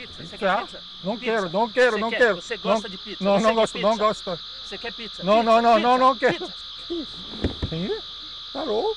Pizza? Você quer pizza? Não Pizza. quero, não quero, Você não quer- quero. Você gosta não, de pizza? Não, Você não gosto, não pizza? gosto. Você quer pizza? Não, Pizza, não, não, não, não quero. Sim? Tá louco?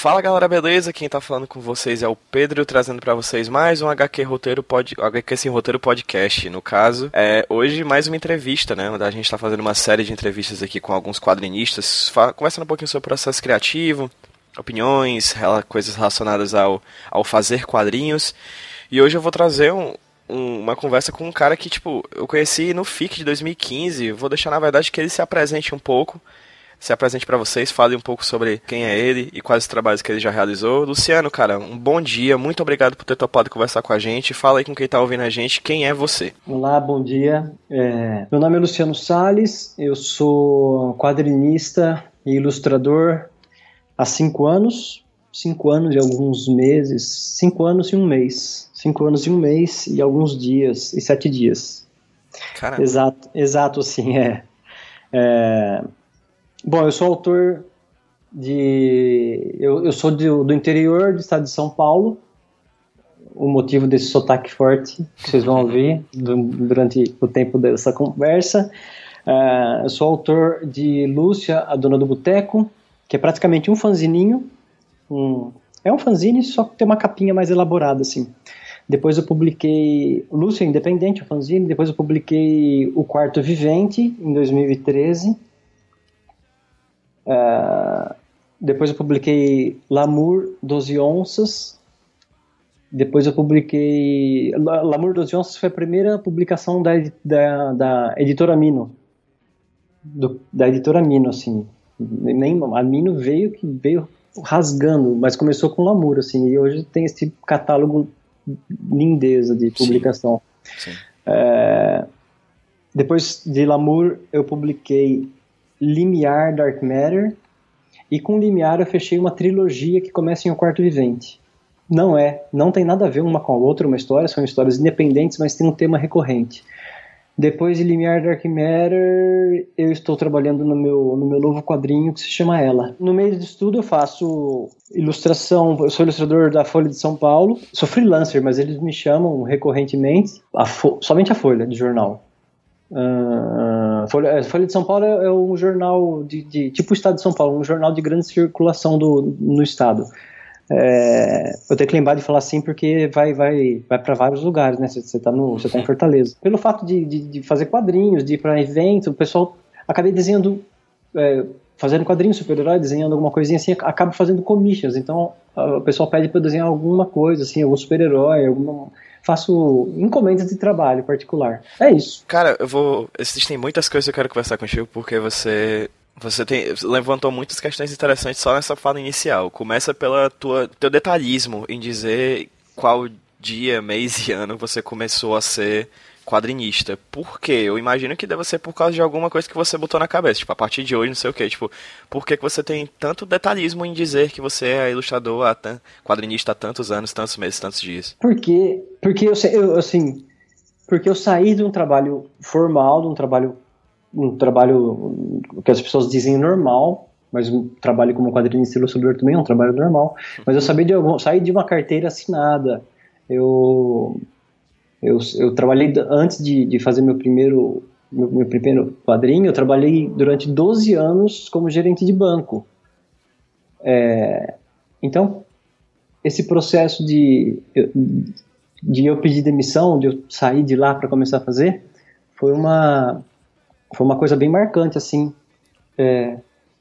Fala galera, beleza? Quem tá falando com vocês é o Pedro, trazendo pra vocês mais um HQ Roteiro pod... HQ Sem Roteiro Podcast. No caso, é hoje mais uma entrevista, né? A gente tá fazendo uma série de entrevistas aqui com alguns quadrinistas, fa- conversando um pouquinho sobre o processo criativo, opiniões, coisas relacionadas ao, ao fazer quadrinhos. E hoje eu vou trazer um- uma conversa com um cara que, tipo, eu conheci no FIC de 2015. Vou deixar, na verdade, que ele se apresente um pouco se apresente pra vocês, fale um pouco sobre quem é ele e quais os trabalhos que ele já realizou. Luciano, cara, um bom dia, muito obrigado por ter topado conversar com a gente. Fala aí com quem tá ouvindo a gente, quem é você? Olá, bom dia. É, meu nome é Luciano Sales, eu sou quadrinista e ilustrador há cinco anos, cinco anos e alguns meses, cinco anos e um mês, cinco anos e um mês e alguns dias e sete dias. Cara, Exato, exato, assim é. É, Bom, eu sou autor de, eu, eu sou do, do interior do estado de São Paulo. O motivo desse sotaque forte que vocês vão ouvir du- durante o tempo dessa conversa. É, eu sou autor de Lúcia, a Dona do Boteco, que é praticamente um fanzininho. Um, é um fanzine, só que tem uma capinha mais elaborada, assim. Depois eu publiquei Lúcia Independente, o fanzine. Depois eu publiquei O Quarto Vivente, em 2013. É, depois eu publiquei Lamour 12 Onças. Depois eu publiquei. La- Lamour 12 Onças foi a primeira publicação da, da, da editora Mino. Do- da editora Mino, assim. Nem, a Mino veio que veio rasgando, mas começou com Lamour, assim. E hoje tem esse catálogo lindeza de Sim. publicação. sim. É, depois de Lamour, eu publiquei Limiar Dark Matter. E com Limiar eu fechei uma trilogia que começa em O Quarto Vivente. Não é, não tem nada a ver uma com a outra, uma história, são histórias independentes, mas tem um tema recorrente. Depois de Limiar Dark Matter, eu estou trabalhando no meu, no meu novo quadrinho que se chama Ela. No meio disso tudo eu faço ilustração, eu sou ilustrador da Folha de São Paulo, sou freelancer, mas eles me chamam recorrentemente, a somente a Folha de jornal. Ah, Folha, é, Folha de São Paulo é, é um jornal de, de- tipo o Estado de São Paulo, um jornal de grande circulação do, no estado. É, eu tenho que lembrar de falar assim porque vai vai vai para vários lugares, né? Você está no você tá em Fortaleza. Pelo fato de, de, de fazer quadrinhos, de ir para eventos, o pessoal acabei desenhando é, fazendo quadrinhos super-herói, desenhando alguma coisinha assim, acabo fazendo commissions. Então o pessoal pede para desenhar alguma coisa assim, algum super-herói, alguma faço encomendas de trabalho particular. É isso. Cara, eu vou. Existem muitas coisas que eu quero conversar contigo porque você. Você tem, levantou muitas questões interessantes só nessa fala inicial. Começa pela tua teu detalhismo em dizer qual dia, mês e ano você começou a ser quadrinista. Por quê? Eu imagino que deve ser por causa de alguma coisa que você botou na cabeça. Tipo, a partir de hoje, não sei o quê. Tipo, por que que você tem tanto detalhismo em dizer que você é ilustrador, há quadrinista há tantos anos, tantos meses, tantos dias? Porque, porque eu, eu, assim, porque eu saí de um trabalho formal, de um trabalho, um trabalho que as pessoas dizem normal, mas um trabalho como quadrinista e ilustrador também é um trabalho normal. Mas eu sabia de algum, saí de uma carteira assinada. Eu, eu, eu trabalhei antes de, de fazer meu primeiro meu, meu primeiro quadrinho, eu trabalhei durante 12 anos como gerente de banco. É, então, esse processo de, de eu pedir demissão, de eu sair de lá para começar a fazer, foi uma, foi uma coisa bem marcante, assim, é,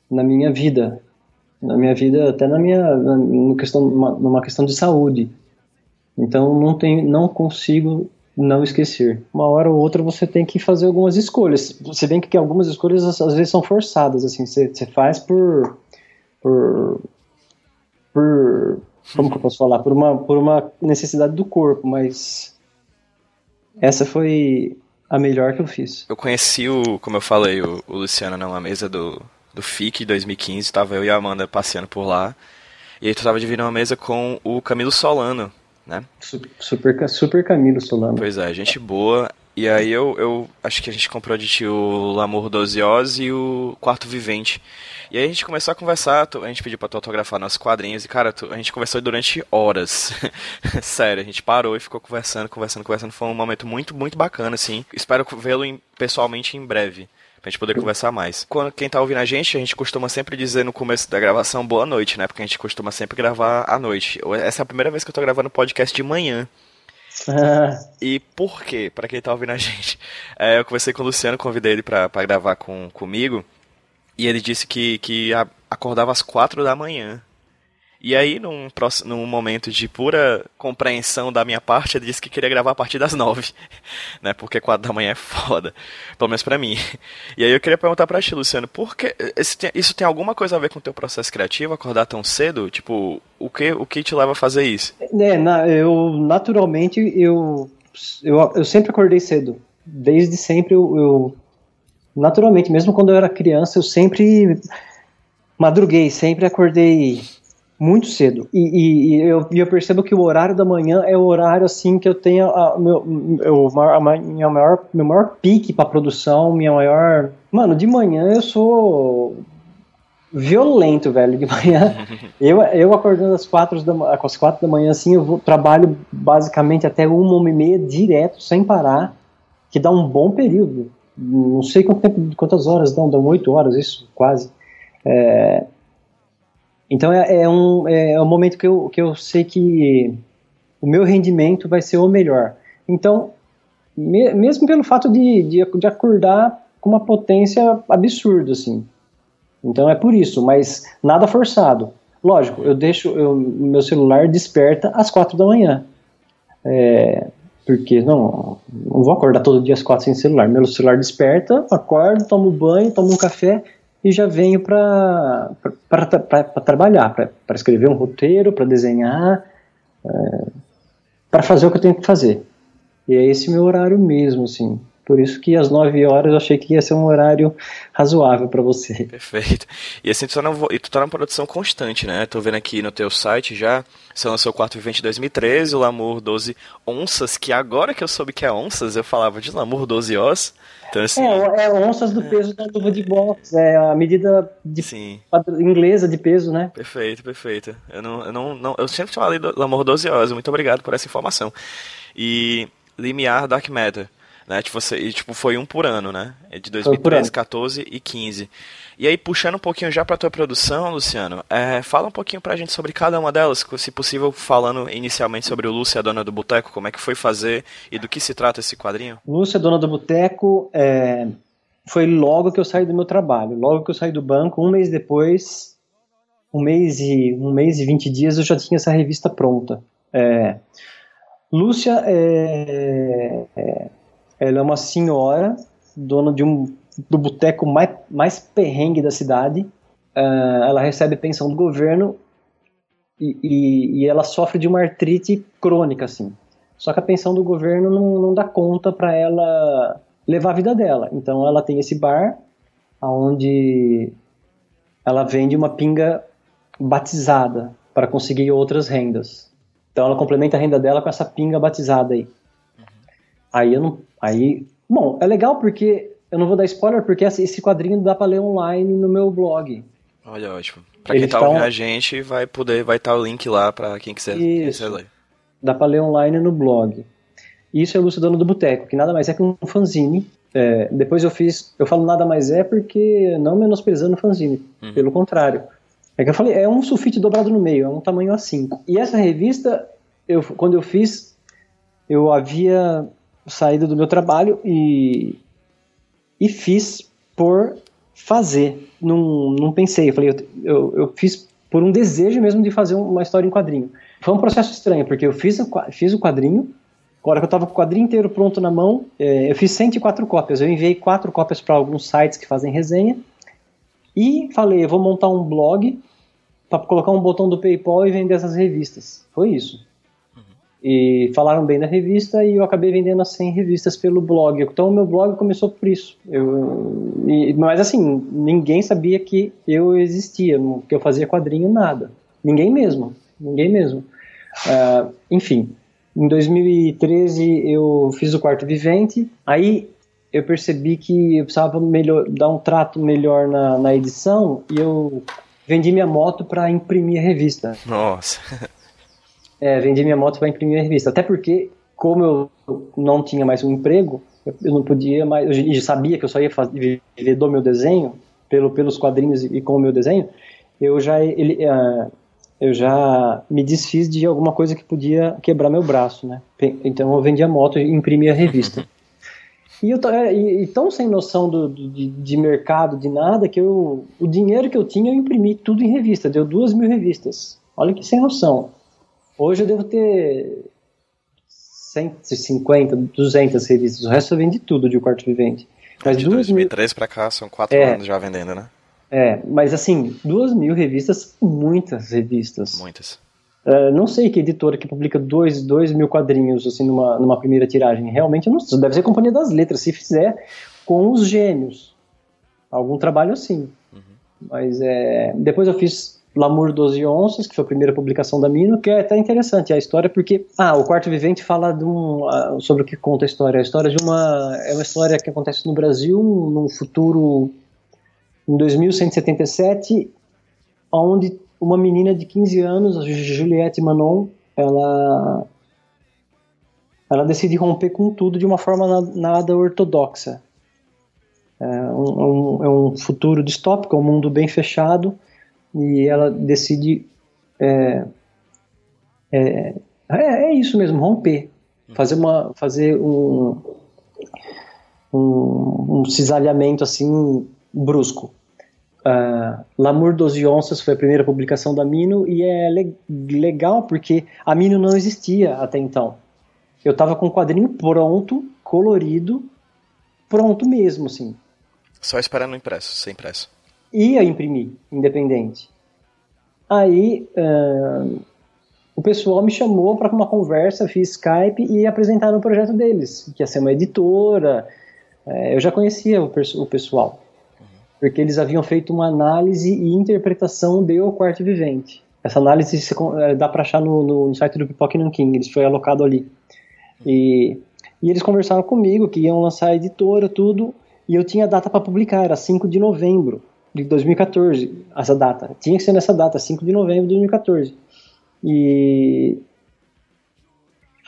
na minha vida. Na minha vida, até na minha, na, numa, questão, numa questão de saúde. Então, não, tem, não consigo não esquecer. Uma hora ou outra você tem que fazer algumas escolhas. Se bem que algumas escolhas às vezes são forçadas, assim, você, você faz por, por, por, como que eu posso falar, por uma, por uma necessidade do corpo, mas essa foi, A melhor que eu fiz. Eu conheci o, como eu falei, o, o Luciano numa mesa do, do FIC 2015, tava eu e a Amanda passeando por lá. E aí tu tava dividindo uma mesa com o Camilo Solano, né? Super, super Camilo Solano. Pois é, gente boa. E aí eu, eu acho que a gente comprou de ti o Lamour Oz e o Quarto Vivente. E aí a gente começou a conversar, a gente pediu pra tu autografar nossos quadrinhos e, cara, a gente conversou durante horas. Sério, a gente parou e ficou conversando, conversando, conversando. Foi um momento muito, muito bacana, assim. Espero vê-lo pessoalmente em breve pra gente poder conversar mais. Quando quem tá ouvindo a gente, a gente costuma sempre dizer no começo da gravação boa noite, né? Porque a gente costuma sempre gravar à noite. Essa é a primeira vez que eu tô gravando podcast de manhã. E por quê? Para quem tá ouvindo a gente. É, eu conversei com o Luciano, convidei ele para gravar com, comigo. E ele disse que, que acordava às quatro da manhã. E aí, num, num momento de pura compreensão da minha parte, ele disse que queria gravar a partir das nove, né? Porque quatro da manhã é foda, pelo menos pra mim. E aí eu queria perguntar pra ti, Luciano, por que, isso tem alguma coisa a ver com o teu processo criativo, acordar tão cedo? Tipo, o que, o que te leva a fazer isso? É, na, eu, naturalmente, eu, eu, eu sempre acordei cedo. Desde sempre eu, eu naturalmente, mesmo quando eu era criança, eu sempre madruguei, sempre acordei muito cedo. E, e, e eu, eu, percebo que o horário da manhã é o horário assim que eu tenho a, meu, eu, a minha maior, meu maior pique para produção, minha maior. Mano, de manhã eu sou violento, velho. De manhã, eu, eu acordando às quatro da, às quatro da manhã, assim, eu vou, trabalho basicamente até uma, uma e meia direto, sem parar, que dá um bom período. Não sei quanto tempo, quantas horas dão, dão oito horas, isso, quase. É, então é, é, um, é, é um momento que eu, que eu sei que o meu rendimento vai ser o melhor. Então, me, mesmo pelo fato de, de, de, acordar com uma potência absurda, assim. Então é por isso, mas nada forçado. Lógico, eu deixo o meu celular desperta às quatro da manhã. É, porque não, não vou acordar todo dia às quatro sem celular. Meu celular desperta, acordo, tomo banho, tomo um café e já venho para trabalhar, para escrever um roteiro, para desenhar, é, para fazer o que eu tenho que fazer. E é esse meu horário mesmo, assim. Por isso que às 9 horas eu achei que ia ser um horário razoável para você. Perfeito. E assim, tu tá, na, tu tá na produção constante, né? Tô vendo aqui no teu site já, você lançou o Quarto Vivente em 2013, o Lamour 12 Onças, que agora que eu soube que é onças, eu falava de Lamour 12 Os. Então, assim, é, é onças do peso da luva de boxe, é a medida de sim. inglesa de peso, né? Perfeito, perfeito. Eu não, eu não, não eu sempre tinha lido Lamor 12 horas, muito obrigado por essa informação. E Limiar Dark Matter, né? Tipo, você, e, tipo, foi um por ano, né? É de 2013, 14 e 15. E aí, puxando um pouquinho já para tua produção, Luciano, é, fala um pouquinho pra gente sobre cada uma delas, se possível, falando inicialmente sobre o Lúcia, a dona do boteco, como é que foi fazer e do que se trata esse quadrinho? Lúcia, dona do boteco, é, foi logo que eu saí do meu trabalho, logo que eu saí do banco, um mês depois, um mês e um mês e vinte dias, eu já tinha essa revista pronta. É, Lúcia é, é, ela é uma senhora, dona de um do boteco mais, mais perrengue da cidade. Uh, ela recebe pensão do governo e, e, e, ela sofre de uma artrite crônica, assim. Só que a pensão do governo não, não dá conta para ela levar a vida dela. Então ela tem esse bar onde ela vende uma pinga batizada para conseguir outras rendas. Então ela complementa a renda dela com essa pinga batizada aí. Aí eu não, aí, bom, é legal porque eu não vou dar spoiler porque esse quadrinho dá para ler online no meu blog. Olha, ótimo. Pra quem tá, tá ouvindo a gente, vai poder, vai estar tá o link lá para quem quiser, quiser ler. Dá para ler online no blog. Isso é Lucidano do Boteco, que nada mais é que um fanzine. É, depois eu fiz, eu falo nada mais é porque não menosprezando o fanzine, uhum. pelo contrário. É que eu falei, é um sulfite dobrado no meio, é um tamanho A5. E essa revista, eu, quando eu fiz, eu havia saído do meu trabalho e e fiz por fazer. Não, não pensei, eu falei, eu, eu, eu, fiz por um desejo mesmo de fazer uma história em quadrinho. Foi um processo estranho, porque eu fiz, fiz o quadrinho, agora que eu estava com o quadrinho inteiro pronto na mão, é, eu fiz 104 cópias. Eu enviei quatro cópias para alguns sites que fazem resenha e falei, eu vou montar um blog para colocar um botão do PayPal e vender essas revistas. Foi isso. E falaram bem da revista e eu acabei vendendo as 100 revistas pelo blog. Então o meu blog começou por isso. Eu, e, mas assim, ninguém sabia que eu existia, que eu fazia quadrinho, nada. Ninguém mesmo. Ninguém mesmo. Uh, enfim, em 2013 eu fiz o Quarto Vivente, aí eu percebi que eu precisava melhor, dar um trato melhor na, na edição e eu vendi minha moto para imprimir a revista. Nossa. É, vendi minha moto para imprimir a revista. Até porque, como eu não tinha mais um emprego, eu não podia mais. Eu sabia que eu só ia fazer, viver do meu desenho, pelo, pelos quadrinhos e com o meu desenho. Eu já, ele, uh, eu já me desfiz de alguma coisa que podia quebrar meu braço, né? Então eu vendi a moto e imprimi a revista. E, eu, é, e, e tão sem noção do, do, de, de, mercado, de nada, que eu, o dinheiro que eu tinha eu imprimi tudo em revista. Deu duas mil revistas. Olha que sem noção. Hoje eu devo ter 150, 200 revistas. O resto eu vendi tudo de quarto vivente. Mas de 2003 mil... para cá são quatro é, anos já vendendo, né? É, mas assim, duas mil revistas, muitas revistas. Muitas. Uh, não sei que editora que publica dois, dois mil quadrinhos assim numa, numa primeira tiragem. Realmente não Deve ser a Companhia das Letras, se fizer com os gênios. Algum trabalho assim. Uhum. Mas é, depois eu fiz Lamour 12 Onças, que foi a primeira publicação da Mino, que é até interessante a história, porque ah, o Quarto Vivente fala de um, uh, sobre o que conta a história. A história de uma. É uma história que acontece no Brasil, num futuro em 2177, onde uma menina de 15 anos, a Juliette Manon, ela ela decide romper com tudo de uma forma nada ortodoxa. É um, é um futuro distópico, é um mundo bem fechado, e ela decide. É, é, é, é isso mesmo, romper. Fazer, uma, fazer um, um, um cisalhamento assim brusco. Uh, L'amour 12 onças foi a primeira publicação da Mino e é le legal porque a Mino não existia até então. Eu estava com o quadrinho pronto, colorido, pronto mesmo, assim. Só esperando impresso, sem impresso. Ia imprimir, independente. Aí uh, o pessoal me chamou para uma conversa, fiz Skype e apresentaram o projeto deles, que ia ser uma editora. Uh, eu já conhecia o, o pessoal porque eles haviam feito uma análise e interpretação de O Quarto Vivente. Essa análise se, é, dá para achar no, no, site do Pipoque King, ele foi alocado ali. E, e eles conversaram comigo que iam lançar a editora, tudo, e eu tinha data para publicar, era 5 de novembro de 2014, essa data. Tinha que ser nessa data, 5 de novembro de 2014. E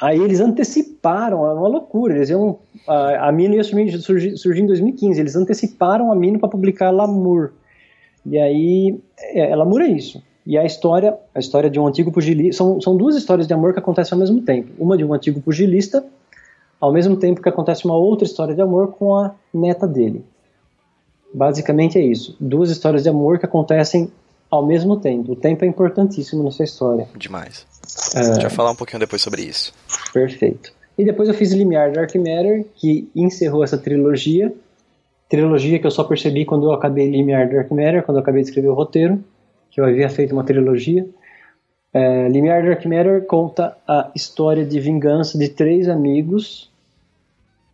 Aí eles anteciparam, é uma loucura. Eles iam, a, a Mino ia surgir, surgir, surgir em 2015. Eles anteciparam a Mino para publicar Lamour. E aí, é, Lamour é isso. E a história, a história de um antigo pugilista, são, são duas histórias de amor que acontecem ao mesmo tempo. Uma de um antigo pugilista, ao mesmo tempo que acontece uma outra história de amor com a neta dele. Basicamente é isso. Duas histórias de amor que acontecem ao mesmo tempo. O tempo é importantíssimo nessa história. Demais. É... A gente vai falar um pouquinho depois sobre isso. Perfeito. E depois eu fiz Limiar Dark Matter, que encerrou essa trilogia. Trilogia que eu só percebi quando eu acabei Limiar Dark Matter, quando eu acabei de escrever o roteiro, que eu havia feito uma trilogia. É, Limiar Dark Matter conta a história de vingança de três amigos,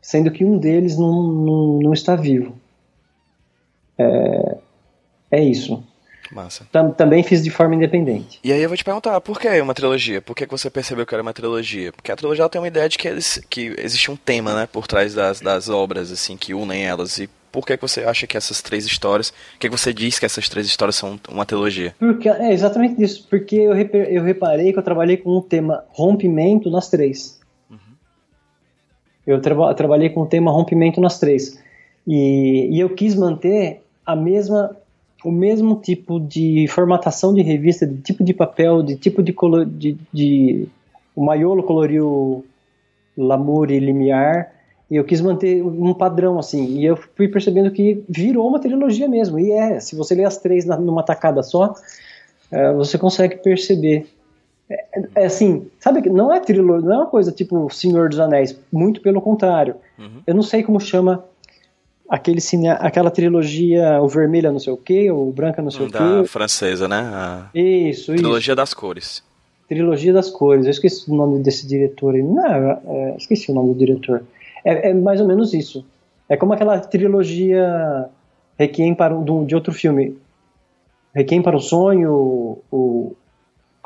sendo que um deles não, não, não está vivo. É, é isso. Massa. Tam, também fiz de forma independente. E aí eu vou te perguntar, por que uma trilogia? Por que você percebeu que era uma trilogia? Porque a trilogia tem uma ideia de que, eles, que existe um tema, né, por trás das, das obras, assim, que unem elas. E por que você acha que essas três histórias, por que você diz que essas três histórias são uma trilogia? Porque, é exatamente isso, porque eu, eu reparei que eu trabalhei com o tema rompimento nas três. Uhum. Eu tra trabalhei com o tema rompimento nas três. E, e eu quis manter a mesma o mesmo tipo de formatação de revista, de tipo de papel, de tipo de color, de, de o Maiolo coloriu Lamour e Limiar, e eu quis manter um padrão assim, e eu fui percebendo que virou uma trilogia mesmo, e é, se você ler as três numa tacada só, é, você consegue perceber. É, é, assim, sabe que não é trilogia, não é uma coisa tipo Senhor dos Anéis, muito pelo contrário. Uhum. Eu não sei como chama aquele cine, aquela trilogia o vermelha não sei o que, o branca não sei da o que. francesa, né? A isso, trilogia isso. das cores. Trilogia das Cores. Eu esqueci o nome desse diretor. aí. Não, é, esqueci o nome do diretor. É, é mais ou menos isso. É como aquela trilogia Requiem para um, de outro filme. Requiem para o Sonho, o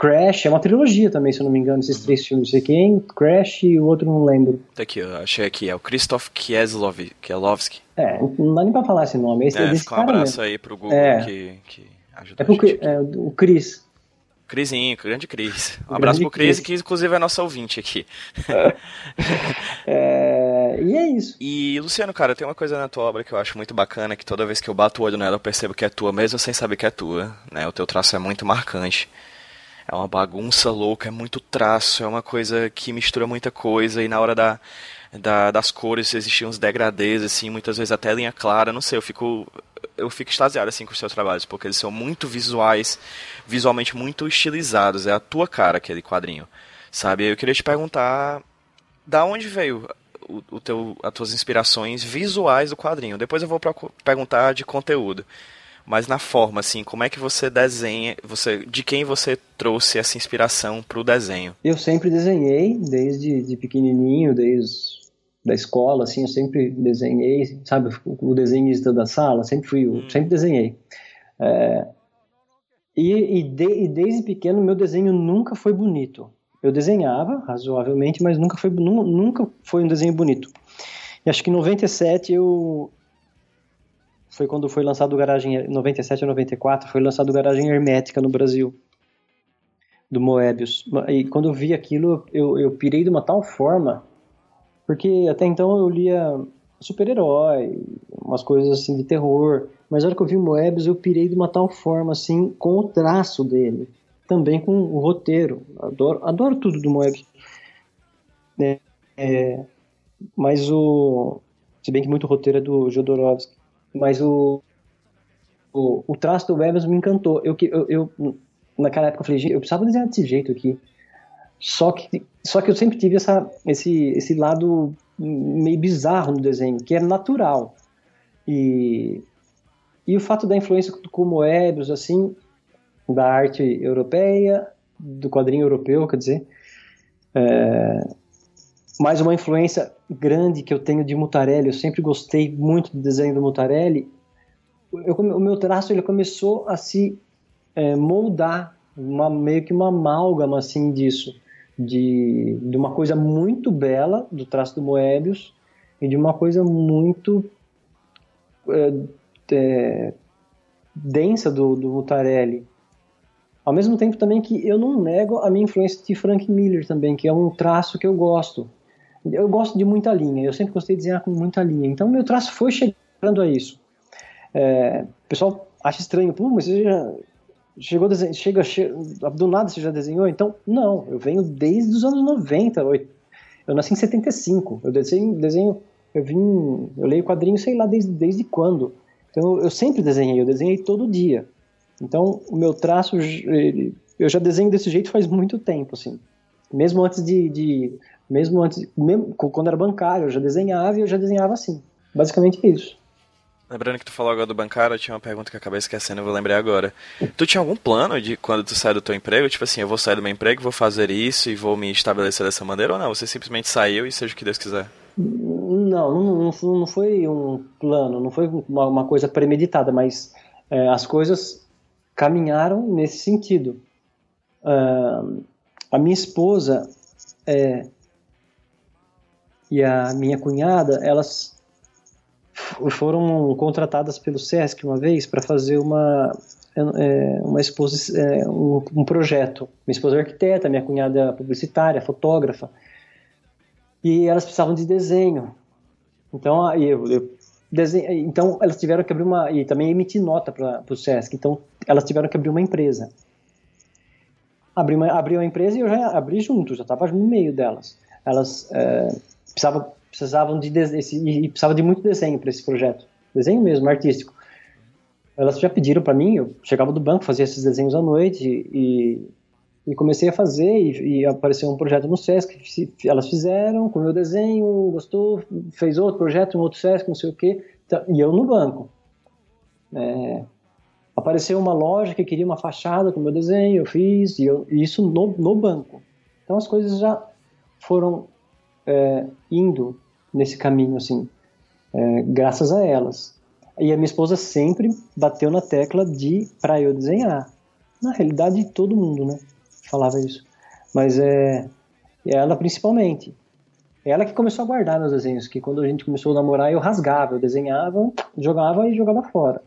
Crash, é uma trilogia também, se eu não me engano, esses três filmes. Requiem, Crash e o outro não lembro. Tá aqui, eu achei aqui, é o Krzysztof Kieslov, Kieslowski. É, não dá nem pra falar esse nome. Esse, é, É, desse fica um abraço mesmo. aí pro Google É. que, que ajuda É. Cri- é, o Chris. Crisinho, grande Cris. Um abraço pro Cris, Cris. que inclusive é nosso ouvinte aqui. É, e é isso. E, Luciano, cara, tem uma coisa na tua obra que eu acho muito bacana, que toda vez que eu bato o olho nela eu percebo que é tua, mesmo sem saber que é tua, né? O teu traço é muito marcante. É uma bagunça louca, é muito traço, é uma coisa que mistura muita coisa, e na hora da, da- das cores existiam uns degradês, assim, muitas vezes até linha clara, não sei, eu fico eu fico extasiado assim com os seus trabalhos, porque eles são muito visuais, visualmente muito estilizados, é a tua cara aquele quadrinho, sabe? Eu queria te perguntar da onde veio o, o teu, as tuas inspirações visuais do quadrinho. Depois eu vou perguntar de conteúdo. Mas na forma, assim, como é que você desenha, você, de quem você trouxe essa inspiração pro desenho? Eu sempre desenhei, desde de pequenininho, desde da escola, assim, eu sempre desenhei, sabe, o o desenhista da sala, sempre fui, eu sempre desenhei. É, e, e, de- e desde pequeno meu desenho nunca foi bonito. Eu desenhava razoavelmente, mas nunca foi, nu- nunca foi um desenho bonito. E acho que em 97 eu foi quando foi lançado o Garagem 97 ou 94, foi lançado o Garagem Hermética no Brasil do Moebius. E quando eu vi aquilo, eu, eu pirei de uma tal forma, porque até então eu lia super-herói, umas coisas assim de terror, mas na hora que eu vi o Moebius, eu pirei de uma tal forma, assim, com o traço dele, também com o roteiro. Adoro, adoro tudo do Moebius. É, é, mas o. Se bem que muito roteiro é do Jodorowsky, mas o. O, o traço do Moebius me encantou. Eu, eu, eu, naquela época eu falei, eu precisava desenhar desse jeito aqui. Só que, só que eu sempre tive essa, esse, esse lado meio bizarro no desenho, que é natural. E, e o fato da influência com Moebius, assim, da arte europeia, do quadrinho europeu, quer dizer, é, mais uma influência grande que eu tenho de Mutarelli, eu sempre gostei muito do desenho do Mutarelli, eu, o meu traço ele começou a se é, moldar, uma, meio que uma amálgama assim disso, de, de uma coisa muito bela do traço do Moebius e de uma coisa muito é, é, densa do, do Mutarelli. Ao mesmo tempo também que eu não nego a minha influência de Frank Miller também, que é um traço que eu gosto. Eu gosto de muita linha, eu sempre gostei de desenhar com muita linha. Então meu traço foi chegando a isso. É, o pessoal acha estranho, pô, mas você já chegou a desenhar, chega, che- do nada você já desenhou? Então, não, eu venho desde os anos 90, oit- eu nasci em 75, eu desenho, desenho eu vim, eu leio quadrinho, sei lá desde, desde quando. Então eu sempre desenhei, eu desenhei todo dia. Então o meu traço, ele- eu já desenho desse jeito faz muito tempo, assim. Mesmo antes de, de mesmo antes, mesmo quando era bancário, eu já desenhava e eu já desenhava assim. Basicamente é isso. Lembrando que tu falou agora do bancário, eu tinha uma pergunta que eu acabei esquecendo, eu vou lembrar agora. Tu tinha algum plano de quando tu sai do teu emprego? Tipo assim, eu vou sair do meu emprego, vou fazer isso e vou me estabelecer dessa maneira ou não? Você simplesmente saiu e seja o que Deus quiser? Não, não, não foi- um plano, não foi uma, uma coisa premeditada, mas é, as coisas caminharam nesse sentido. Ah, a minha esposa é, e a minha cunhada, elas foram contratadas pelo SESC uma vez para fazer uma é, uma exposi é, um, um projeto. Minha esposa é arquiteta, minha cunhada é publicitária, fotógrafa e elas precisavam de desenho. Então, aí eu, eu desenho, então elas tiveram que abrir uma e também emitir nota para o SESC. Então, elas tiveram que abrir uma empresa. Abri uma, abri uma empresa e eu já abri junto, já estava no meio delas. Elas é, precisavam, precisavam de e precisavam de muito desenho para esse projeto, desenho mesmo, artístico. Elas já pediram para mim, eu chegava do banco, fazia esses desenhos à noite e, e comecei a fazer e, e apareceu um projeto no Sesc, se- elas fizeram com o meu desenho, gostou, fez outro projeto, um outro Sesc, não sei o quê, tá- e eu no banco. É, apareceu uma loja que queria uma fachada com o meu desenho, eu fiz, e, eu, e isso no, no banco. Então as coisas já foram é, indo nesse caminho, assim, é, graças a elas. E a minha esposa sempre bateu na tecla de para eu desenhar. Na realidade, todo mundo, né? Falava isso. Mas é ela principalmente. Ela que começou a guardar meus desenhos, que quando a gente começou a namorar eu rasgava, eu desenhava, jogava e jogava fora.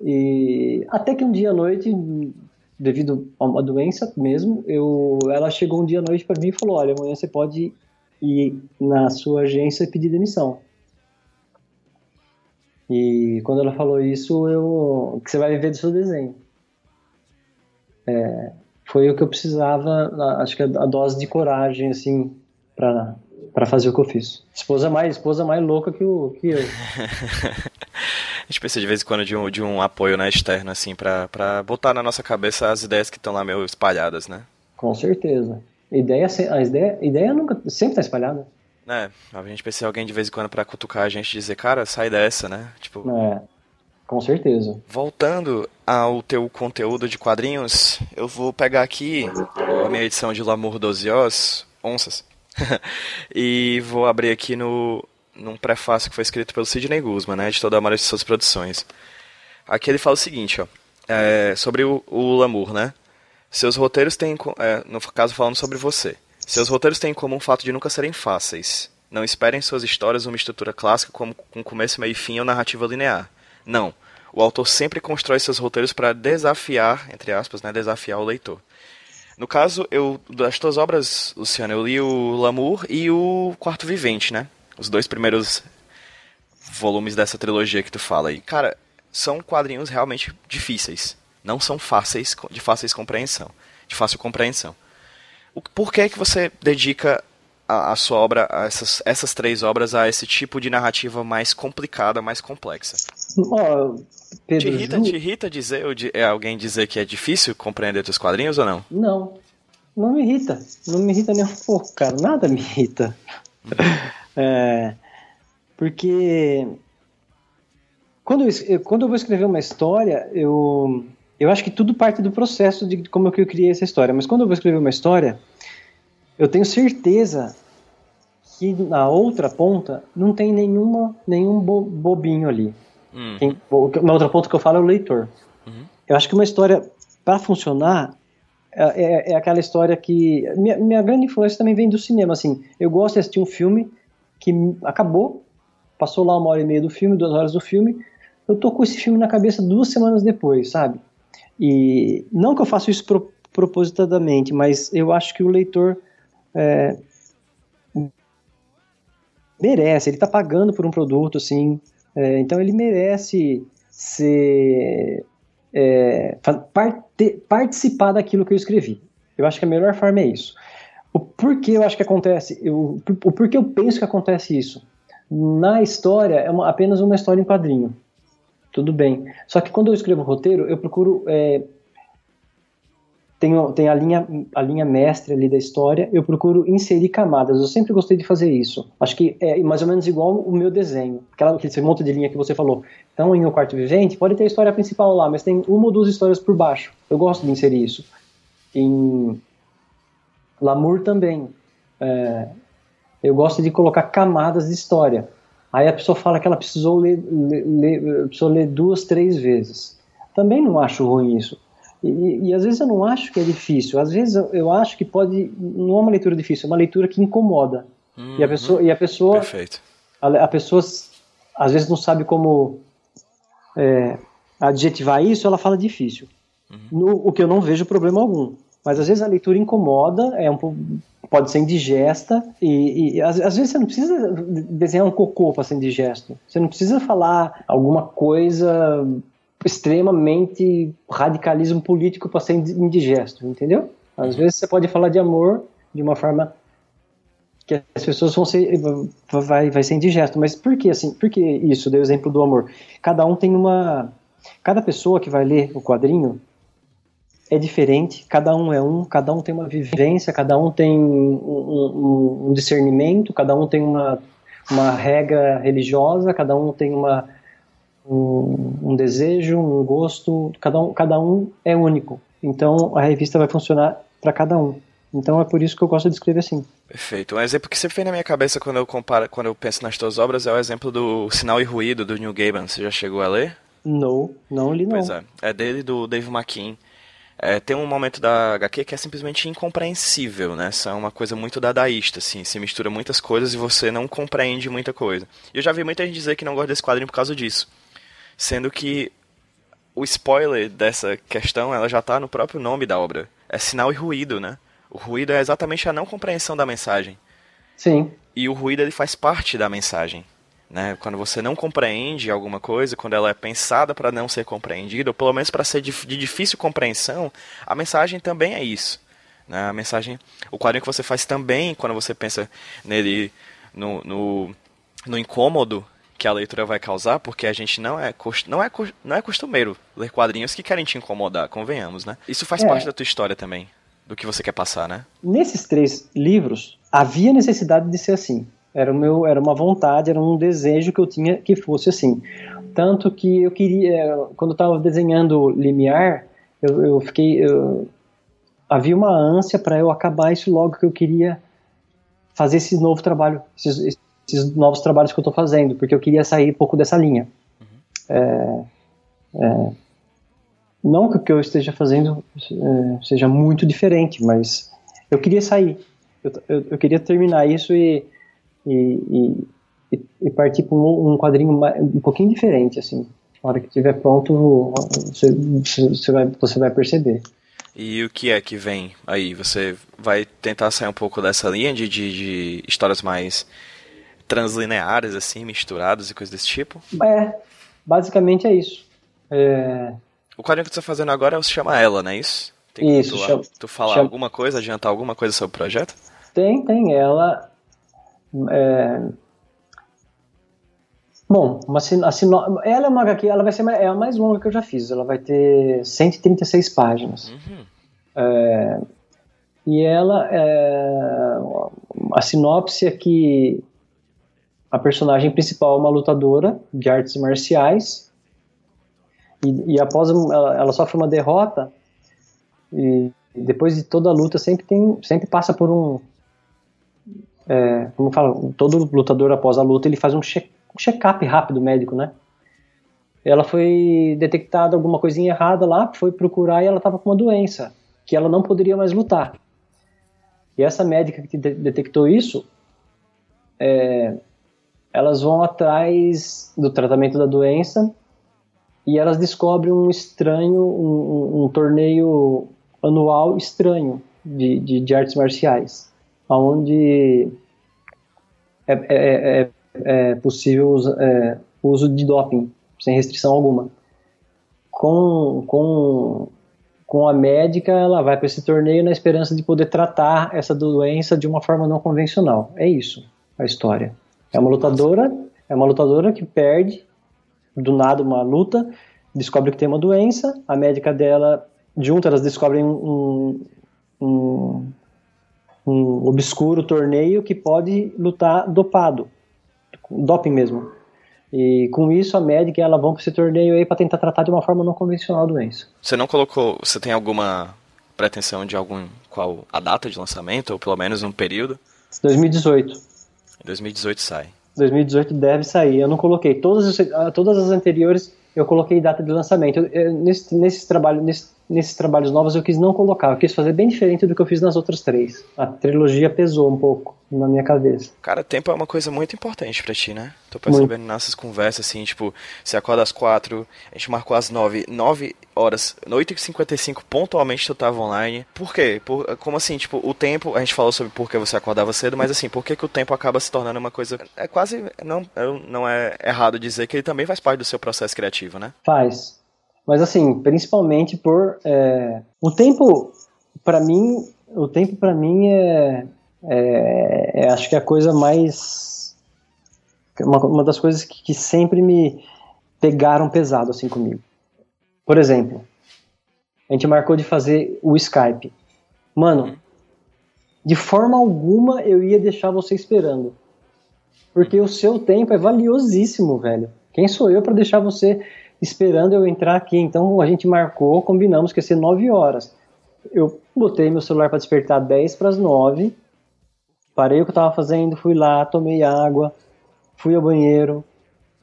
E até que um dia à noite, devido a uma doença mesmo, eu, ela chegou um dia à noite para mim e falou: Olha, amanhã você pode ir na sua agência e pedir demissão. E quando ela falou isso, eu que você vai viver do seu desenho. É, foi o que eu precisava, acho que a, dose de coragem assim para para fazer o que eu fiz. Esposa mais, esposa mais louca que, o, que eu. a gente precisa de vez em quando de um, de um apoio né, externo, assim, para botar na nossa cabeça as ideias que estão lá meio espalhadas, né? Com certeza. Ideia, a ideia, ideia nunca, sempre tá espalhada. É, a gente precisa de alguém de vez em quando para cutucar a gente e dizer, cara, sai dessa, né? Tipo. É, com certeza. Voltando ao teu conteúdo de quadrinhos, eu vou pegar aqui a minha edição de L'amour dos Os, Onças, e vou abrir aqui no num prefácio que foi escrito pelo Sidney Guzman, né, de toda a de suas produções. Aqui ele fala o seguinte, ó, é, sobre o, o Lamour, né? Seus roteiros têm, é, no caso falando sobre você, seus roteiros têm em comum o fato de nunca serem fáceis. Não esperem suas histórias uma estrutura clássica como com começo, meio e fim ou narrativa linear. Não. O autor sempre constrói seus roteiros para desafiar, entre aspas, né, desafiar o leitor. No caso, eu das tuas obras, Luciano, eu li o Lamour e o Quarto Vivente, né? Os dois primeiros volumes dessa trilogia que tu fala. E, cara, são quadrinhos realmente difíceis. Não são fáceis, de fáceis compreensão, de fácil compreensão. Por que que você dedica a, a sua obra, a essas, essas três obras, a esse tipo de narrativa mais complicada, mais complexa? Oh, Pedro, te, irrita, Ju... te irrita dizer, ou de, é, alguém dizer que é difícil compreender teus quadrinhos ou não? Não, não me irrita. Não me irrita nem um pouco, cara. Nada me irrita. é, porque quando eu, quando eu vou escrever uma história, eu eu acho que tudo parte do processo de como eu criei essa história. Mas quando eu vou escrever uma história, eu tenho certeza que na outra ponta não tem nenhuma, nenhum bo, bobinho ali. Hum. Quem, na outra ponta que eu falo é o leitor. Uhum. Eu acho que uma história, para funcionar, é, é, é, aquela história que. Minha, minha grande influência também vem do cinema. Assim, eu gosto de assistir um filme que acabou, passou lá uma hora e meia do filme, duas horas do filme. Eu tô com esse filme na cabeça duas semanas depois, sabe? E não que eu faça isso pro, propositadamente, mas eu acho que o leitor é, merece, ele está pagando por um produto, assim, é, então ele merece ser é, parte, participar daquilo que eu escrevi. Eu acho que a melhor forma é isso. O porquê eu acho que acontece, eu, o porquê eu penso que acontece isso. Na história, é uma, apenas uma história em quadrinho tudo bem. Só que quando eu escrevo roteiro, eu procuro. É, tem, tem a, linha, a linha mestre ali da história, eu procuro inserir camadas. Eu sempre gostei de fazer isso. Acho que é mais ou menos igual o meu desenho. Aquela, aquele monte de linha que você falou. Então, em O Quarto Vivente, pode ter a história principal lá, mas tem uma ou duas histórias por baixo. Eu gosto de inserir isso. Em Lamour também. É, eu gosto de colocar camadas de história. Aí a pessoa fala que ela precisou ler, ler, ler, precisou ler duas, três vezes. Também não acho ruim isso. E, e, às vezes eu não acho que é difícil. Às vezes eu, acho que pode. Não é uma leitura difícil, é uma leitura que incomoda. Uhum. E a pessoa. E a pessoa Perfeito. A, a, pessoa às vezes não sabe como é, adjetivar isso, ela fala difícil. Uhum. No, o que eu não vejo problema algum. Mas às vezes a leitura incomoda, é um, pode ser indigesta e, e às, às, vezes você não precisa desenhar um cocô para ser indigesto. Você não precisa falar alguma coisa extremamente radicalismo político para ser indigesto, entendeu? Às vezes você pode falar de amor de uma forma que as pessoas vão ser vai, vai ser indigesto, mas por que assim? Por que isso? Deu exemplo do amor. Cada um tem uma cada pessoa que vai ler o quadrinho é diferente, cada um é um, cada um tem uma vivência, cada um tem um, um, um discernimento, cada um tem uma, uma regra religiosa, cada um tem uma, um, um desejo, um gosto, cada um, cada um é único. Então a revista vai funcionar para cada um. Então é por isso que eu gosto de escrever assim. Perfeito. Um exemplo que sempre vem na minha cabeça quando eu comparo, quando eu penso nas tuas obras é o exemplo do Sinal e Ruído do Neil Gaiman. Você já chegou a ler? Não, não li não. Pois é. É dele do Dave McKean. É, tem um momento da HQ que é simplesmente incompreensível, né? Isso é uma coisa muito dadaísta, assim. Se mistura muitas coisas e você não compreende muita coisa. E eu já vi muita gente dizer que não gosta desse quadrinho por causa disso. Sendo que o spoiler dessa questão, ela já tá no próprio nome da obra. É sinal e ruído, né? O ruído é exatamente a não compreensão da mensagem. Sim. E o ruído ele faz parte da mensagem. Né? Quando você não compreende alguma coisa, quando ela é pensada para não ser compreendida, ou pelo menos para ser de, de, difícil compreensão, a mensagem também é isso. Né? A mensagem, o quadrinho que você faz também, quando você pensa nele no, no, no incômodo que a leitura vai causar, porque a gente não é, não é, não é costumeiro ler quadrinhos que querem te incomodar, convenhamos, né? Isso faz é. parte da tua história também, do que você quer passar, né? Nesses três livros, havia necessidade de ser assim. Era, o meu, era uma vontade, era um desejo que eu tinha que fosse assim. Tanto que eu queria, quando eu estava desenhando Limiar, eu, eu fiquei. Eu, havia uma ânsia para eu acabar isso logo que eu queria fazer esse novo trabalho, esses, esses novos trabalhos que eu estou fazendo, porque eu queria sair um pouco dessa linha. Uhum. É, é, não que o que eu esteja fazendo é, seja muito diferente, mas eu queria sair. Eu, eu, eu queria terminar isso e e, e, e partir para um, um, quadrinho um pouquinho diferente, assim. Na hora que estiver pronto, você, você, vai, você vai perceber. E o que é que vem aí? Você vai tentar sair um pouco dessa linha de, de, de histórias mais translineares, assim, misturadas e coisas desse tipo? É, basicamente é isso. É... O quadrinho que você está fazendo agora se chama Ela, não é isso? Tem isso. Tu, chama, tu falar chama... alguma coisa, adiantar alguma coisa sobre o projeto? Tem, tem. Ela é... Bom, uma a sino... ela é uma HQ, ela vai ser é a mais longa que eu já fiz. Ela vai ter 136 páginas. Uhum. É... E ela é... a sinopse é que a personagem principal é uma lutadora de artes marciais e, e após ela, ela, sofre uma derrota e depois de toda a luta sempre tem sempre passa por um é, como fala, todo lutador após a luta ele faz um check-up rápido médico, né? Ela foi detectada alguma coisinha errada lá, foi procurar e ela estava com uma doença que ela não poderia mais lutar. E essa médica que detectou isso, é, elas vão atrás do tratamento da doença e elas descobrem um estranho, um, um, um torneio anual estranho de, de, de artes marciais onde é, é, é, é possível é, o uso de doping, sem restrição alguma. Com, com, com a médica, ela vai para esse torneio na esperança de poder tratar essa doença de uma forma não convencional. É isso a história. É uma lutadora, é uma lutadora que perde do nada uma luta, descobre que tem uma doença, a médica dela, junto elas descobrem um, um, um obscuro torneio que pode lutar dopado, doping mesmo. E com isso a médica ela vão para esse torneio aí para tentar tratar de uma forma não convencional a doença. Você não colocou, você tem alguma pretensão de algum qual a data de lançamento ou pelo menos um período? 2018. 2018 sai. 2018 deve sair. Eu não coloquei todas as, todas as anteriores eu coloquei data de lançamento. Eu, nesse, nesse trabalho, nesse, nesses trabalhos novos eu quis não colocar, eu quis fazer bem diferente do que eu fiz nas outras três. A trilogia pesou um pouco na minha cabeça. Cara, tempo é uma coisa muito importante para ti, né? Tô percebendo muito. nessas conversas, assim, tipo, você acorda às quatro, a gente marcou às nove, nove horas, no 8h55, pontualmente tu tava online. Por quê? Por, como assim, tipo, o tempo, a gente falou sobre por que você acordava cedo, mas assim, por que, que o tempo acaba se tornando uma coisa, é quase, não, não é errado dizer que ele também faz parte do seu processo criativo, né? Faz, mas assim, principalmente por é, o tempo para mim, o tempo para mim é, é, é, acho que é a coisa mais uma, uma das coisas que, que, sempre me pegaram pesado assim comigo. Por exemplo, a gente marcou de fazer o Skype. Mano, de forma alguma eu ia deixar você esperando. Porque o seu tempo é valiosíssimo, velho. Quem sou eu para deixar você esperando eu entrar aqui. Então a gente marcou, combinamos que ia ser 9 horas. Eu botei meu celular para despertar 10 para as 9. Parei o que eu estava fazendo, fui lá, tomei água, fui ao banheiro,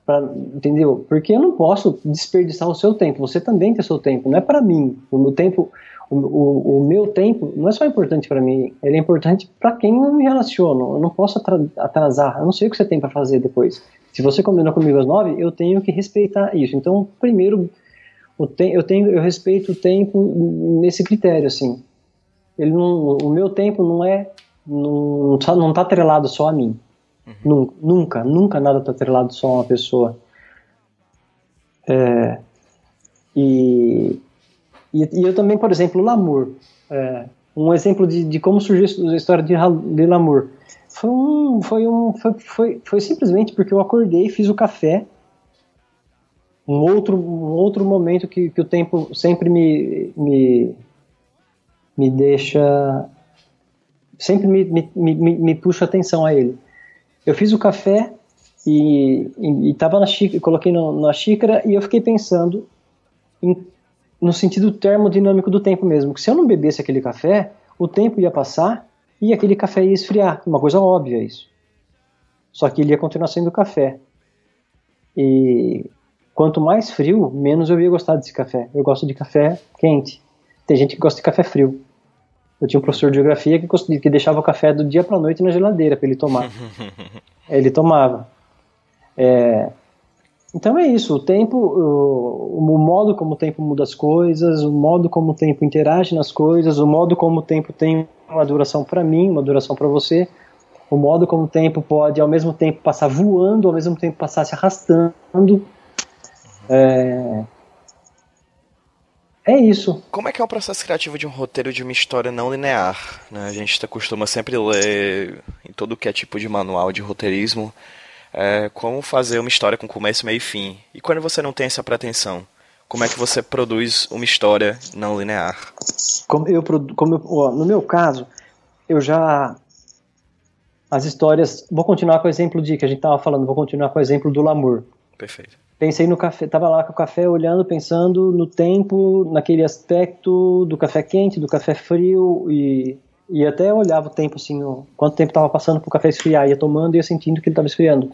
pra, entendeu? Porque eu não posso desperdiçar o seu tempo. Você também tem seu tempo, não é para mim. O meu tempo, o, o, o, meu tempo não é só importante para mim, ele é importante para quem eu me relaciono. Eu não posso atrasar. Eu não sei o que você tem para fazer depois. Se você combinou comigo às nove, eu tenho que respeitar isso. Então, primeiro, eu tenho, eu respeito o tempo nesse critério, assim. Ele não, o meu tempo não é, não está não tá atrelado só a mim. Uhum. Nunca, nunca nada está atrelado só a uma pessoa. É, e, e, e, eu também, por exemplo, o Lamour. É, um exemplo de, de como surgiu a história de, de Lamour. Foi, um, foi, um, foi, foi, foi simplesmente porque eu acordei, fiz o café. Um outro, um outro momento que, que o tempo sempre me, me, me deixa. Sempre me, me, me, me puxa atenção a ele. Eu fiz o café e, e, e tava na xícara, coloquei no, na xícara e eu fiquei pensando em, no sentido termodinâmico do tempo mesmo. Que se eu não bebesse aquele café, o tempo ia passar e aquele café ia esfriar. Uma coisa óbvia isso. Só que ele ia continuar sendo café. E quanto mais frio, menos eu ia gostar desse café. Eu gosto de café quente. Tem gente que gosta de café frio. Eu tinha um professor de geografia que, que deixava o café do dia para noite na geladeira para ele tomar. ele tomava. É, então é isso, o tempo, o, o, modo como o tempo muda as coisas, o modo como o tempo interage nas coisas, o modo como o tempo tem uma duração para mim, uma duração para você, o modo como o tempo pode ao mesmo tempo passar voando, ao mesmo tempo passar se arrastando. É, é isso. Como é que é o processo criativo de um roteiro de uma história não linear? Né? A gente costuma sempre ler em todo que é tipo de manual de roteirismo é, como fazer uma história com começo, meio e fim. E quando você não tem essa pretensão, como é que você produz uma história não linear? Como eu, como eu, ó, no meu caso, eu já as histórias. Vou continuar com o exemplo de que a gente estava falando. Vou continuar com o exemplo do Lamour. Perfeito. Pensei no café, tava lá com o café olhando, pensando no tempo, naquele aspecto do café quente, do café frio e e até olhava o tempo, assim, no, quanto tempo estava passando para o café esfriar, ia tomando e ia sentindo que ele estava esfriando.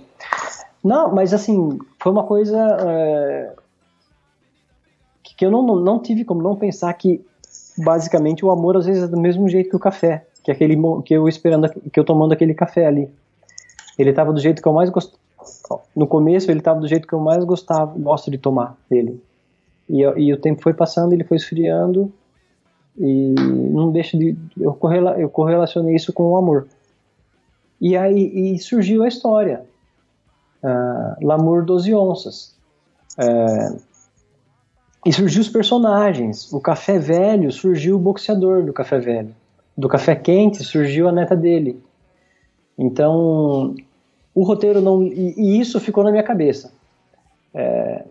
Não, mas assim, foi uma coisa é, que eu não, não tive como não pensar que basicamente o amor às vezes é do mesmo jeito que o café, que é aquele que eu esperando, que eu tomando aquele café ali. Ele estava do jeito que eu mais gostava. No começo ele estava do jeito que eu mais gostava, gosto de tomar dele. E, e o tempo foi passando, ele foi esfriando e não deixa de. Eu, correla, eu correlacionei isso com o amor. E aí e surgiu a história. Uh, L'amour 12 onças. Uh, e surgiu os personagens. O café velho surgiu o boxeador do café velho. Do café quente surgiu a neta dele. Então, o roteiro não. E, e isso ficou na minha cabeça. É,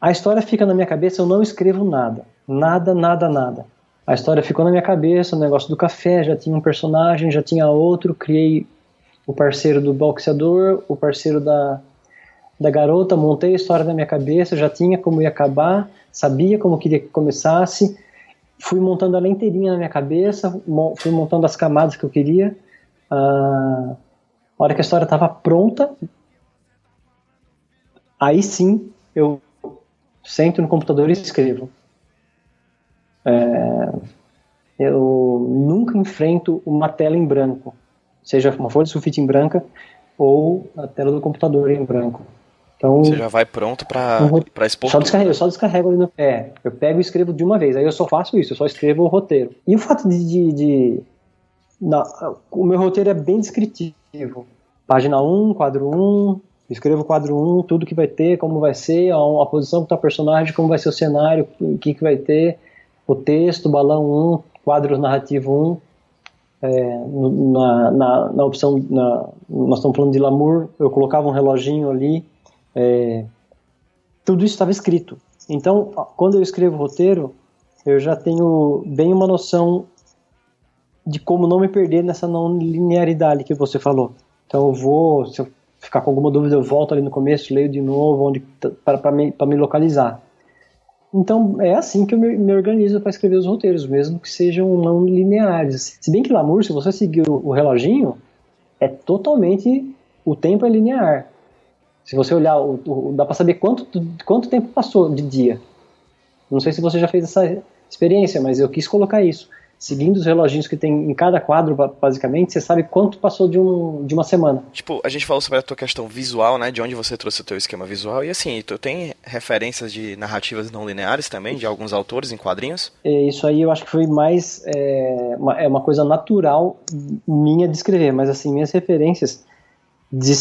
a história fica na minha cabeça, eu não escrevo nada. Nada, nada, nada. A história ficou na minha cabeça, o negócio do café, já tinha um personagem, já tinha outro, criei o parceiro do boxeador, o parceiro da, da garota, montei a história na minha cabeça, já tinha como ia acabar, sabia como queria que começasse, fui montando ela inteirinha na minha cabeça, fui montando as camadas que eu queria. Ah, a hora que a história estava pronta, aí sim eu sento no computador e escrevo. É, eu nunca enfrento uma tela em branco, seja uma folha de sulfite em branca ou a tela do computador em branco. Então, Você já vai pronto para expor só descarrego, Eu só descarrego ali no É, eu pego e escrevo de uma vez. Aí eu só faço isso, eu só escrevo o roteiro. E o fato de. de, de não, o meu roteiro é bem descritivo. Página 1, quadro 1, escrevo quadro 1, tudo que vai ter, como vai ser, a, a posição que tá o personagem, como vai ser o cenário, o que, que vai ter o texto, balão 1, quadros narrativo 1, é, na, na, na, opção, na, nós estamos falando de Lamour, eu colocava um reloginho ali, é, tudo isso estava escrito. Então, quando eu escrevo roteiro, eu já tenho bem uma noção de como não me perder nessa não linearidade que você falou. Então, eu vou, se eu ficar com alguma dúvida, eu volto ali no começo, leio de novo, onde para me, me localizar. Então é assim que eu me, me organizo para escrever os roteiros, mesmo que sejam não lineares. Se bem que Lamour, se você seguir o, o reloginho, é totalmente o tempo é linear. Se você olhar, o, o, dá para saber quanto, quanto tempo passou de dia. Não sei se você já fez essa experiência, mas eu quis colocar isso seguindo os reloginhos que tem em cada quadro, basicamente, você sabe quanto passou de, um, de uma semana. Tipo, a gente falou sobre a tua questão visual, né? De onde você trouxe o teu esquema visual. E assim, tu tem referências de narrativas não lineares também, de alguns autores em quadrinhos? É, isso aí eu acho que foi mais. É uma, é uma coisa natural minha de escrever, mas assim, minhas referências de,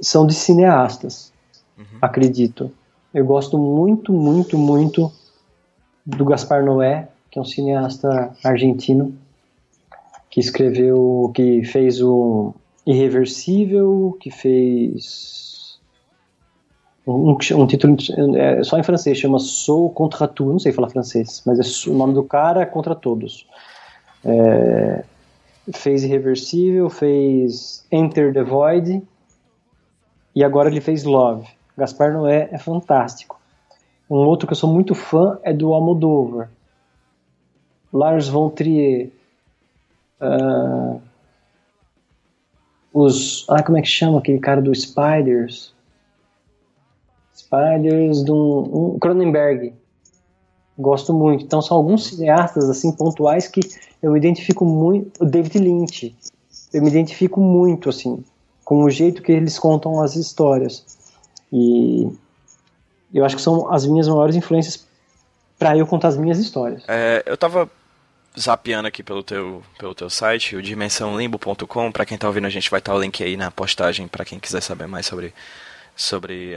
são de cineastas, uhum. acredito. Eu gosto muito, muito, muito do Gaspar Noé, que é um cineasta argentino que escreveu, que fez o Irreversível, que fez um, um título é, só em francês, chama Sou contra tu, não sei falar francês, mas é o nome do cara é contra todos. É, fez Irreversível, fez Enter the Void e agora ele fez Love. Gaspar Noé é fantástico. Um outro que eu sou muito fã é do Almodóvar Lars von Trier, uh, os, ah, como é que chama aquele cara do Spiders? Spiders do um, Cronenberg. Gosto muito. Então são alguns cineastas assim pontuais que eu me identifico muito. O David Lynch. Eu me identifico muito assim com o jeito que eles contam as histórias. E eu acho que são as minhas maiores influências para eu contar as minhas histórias. É, eu tava zapeando aqui pelo teu, pelo teu site, o dimensãolimbo.com. Para quem está ouvindo, a gente vai estar tá o link aí na postagem para quem quiser saber mais sobre, sobre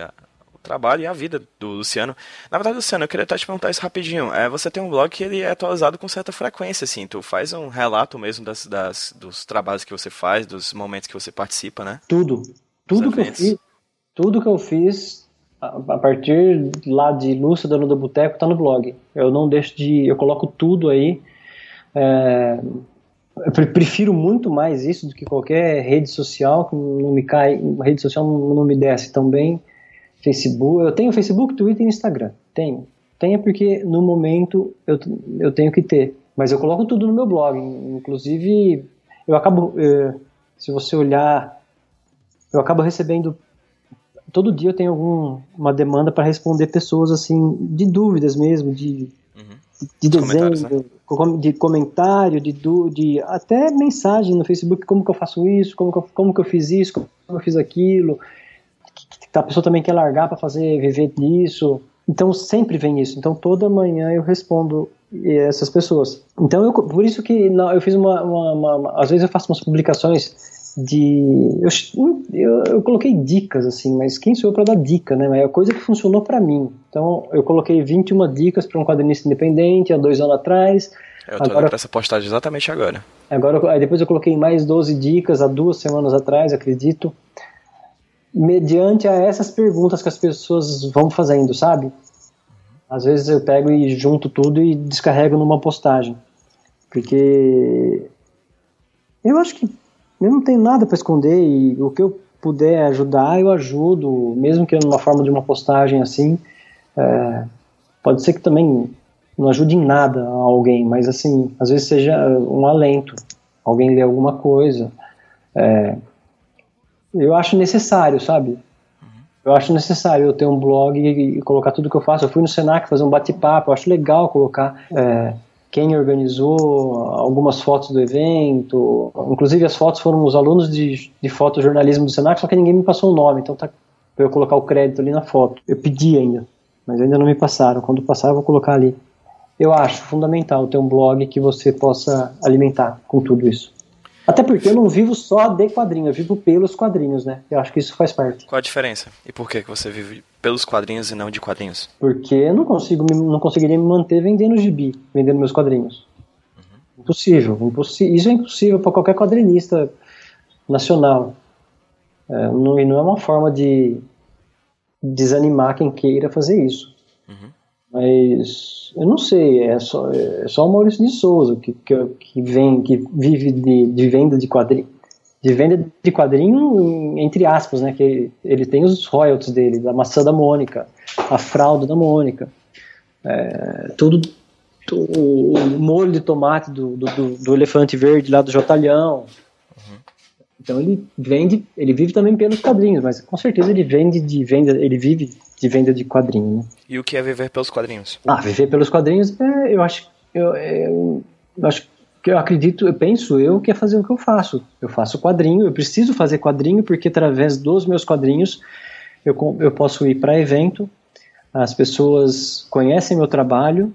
trabalho e a vida do Luciano. Na verdade, Luciano, eu queria até te perguntar isso rapidinho. É, você tem um blog que ele é atualizado com certa frequência, assim. Tu faz um relato mesmo das, das, dos trabalhos que você faz, dos momentos que você participa, né? Tudo. Tudo que eu fiz, tudo que eu fiz a partir lá de Lúcia, dona do Boteco, tá no blog. Eu não deixo de. Eu coloco tudo aí. É, eu prefiro muito mais isso do que qualquer rede social que não me cai, rede social não me desce tão bem. Facebook, eu tenho Facebook, Twitter e Instagram. Tenho. Tenho porque no momento eu, eu tenho que ter. Mas eu coloco tudo no meu blog. Inclusive, eu acabo, é, se você olhar, eu acabo recebendo todo dia eu tenho alguma demanda para responder pessoas assim de dúvidas mesmo, de de desenho, né? de comentário, de, de até mensagem no Facebook, como que eu faço isso, como que eu, como que eu fiz isso, como eu fiz aquilo. A pessoa também quer largar para fazer, viver disso. Então sempre vem isso. Então toda manhã eu respondo essas pessoas. Então eu, por isso que eu fiz uma, uma, uma, uma, às vezes eu faço umas publicações de eu, eu, eu, coloquei dicas assim, mas quem sou eu para dar dica, né? É a coisa que funcionou para mim. Então eu coloquei 21 dicas para um quadrinista independente há dois anos atrás. Eu tô agora, essa postagem exatamente agora. Agora, depois eu coloquei mais 12 dicas há duas semanas atrás, acredito. Mediante a essas perguntas que as pessoas vão fazendo, sabe? Às vezes eu pego e junto tudo e descarrego numa postagem. Porque eu acho que eu não tenho nada para esconder e o que eu puder ajudar, eu ajudo, mesmo que numa forma de uma postagem assim. É, pode ser que também não ajude em nada a alguém, mas assim, às vezes seja um alento, alguém lê alguma coisa. É, eu acho necessário, sabe? Eu acho necessário eu ter um blog e, colocar tudo que eu faço. Eu fui no Senac fazer um bate-papo, eu acho legal colocar é, quem organizou, algumas fotos do evento. Inclusive, as fotos foram os alunos de, de fotojornalismo do Senac, só que ninguém me passou o nome, então tá para eu colocar o crédito ali na foto. Eu pedi ainda, mas ainda não me passaram. Quando passar, eu vou colocar ali. Eu acho fundamental ter um blog que você possa alimentar com tudo isso. Até porque eu não vivo só de quadrinhos, eu vivo pelos quadrinhos, né? Eu acho que isso faz parte. Qual a diferença? E por que você vive pelos quadrinhos e não de quadrinhos? Porque eu não consigo, não conseguiria me manter vendendo gibi, vendendo meus quadrinhos. Uhum. Impossível, impossível. Isso é impossível para qualquer quadrinista nacional. É, não, e não é uma forma de desanimar quem queira fazer isso. Uhum. Mas eu não sei, é só, é só o Maurício de Souza que, que, que vem, que vive de, de venda de quadrinhos, de venda de quadrinho, entre aspas, né? Que ele tem os royalties dele, da maçã da Mônica, a fralda da Mônica, é, tudo, o, o molho de tomate do, do, do, elefante verde lá do Jotalhão. Uhum. Então ele vende, ele vive também pelos quadrinhos, mas com certeza ele vende de venda, ele vive de venda de quadrinho. Né? E o que é viver pelos quadrinhos? Ah, viver pelos quadrinhos, é, eu acho, eu, eu, eu acho que eu acredito, eu penso eu que é fazer o que eu faço. Eu faço quadrinho, eu preciso fazer quadrinho porque através dos meus quadrinhos eu, eu posso ir para evento, as pessoas conhecem meu trabalho,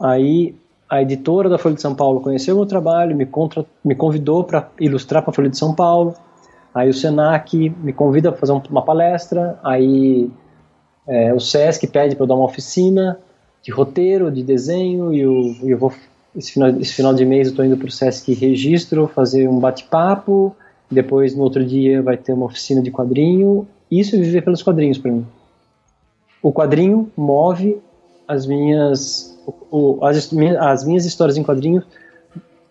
aí a editora da Folha de São Paulo conheceu meu trabalho, me, contra, me convidou para ilustrar para a Folha de São Paulo, aí o Senac me convida para fazer uma palestra, aí é, o Sesc pede para eu dar uma oficina de roteiro, de desenho, e eu, eu vou esse final, esse final de mês eu estou indo para o Sesc Registro fazer um bate-papo. Depois, no outro dia, vai ter uma oficina de quadrinho. Isso é viver pelos quadrinhos para mim. O quadrinho move as minhas, o, as, as minhas histórias em quadrinhos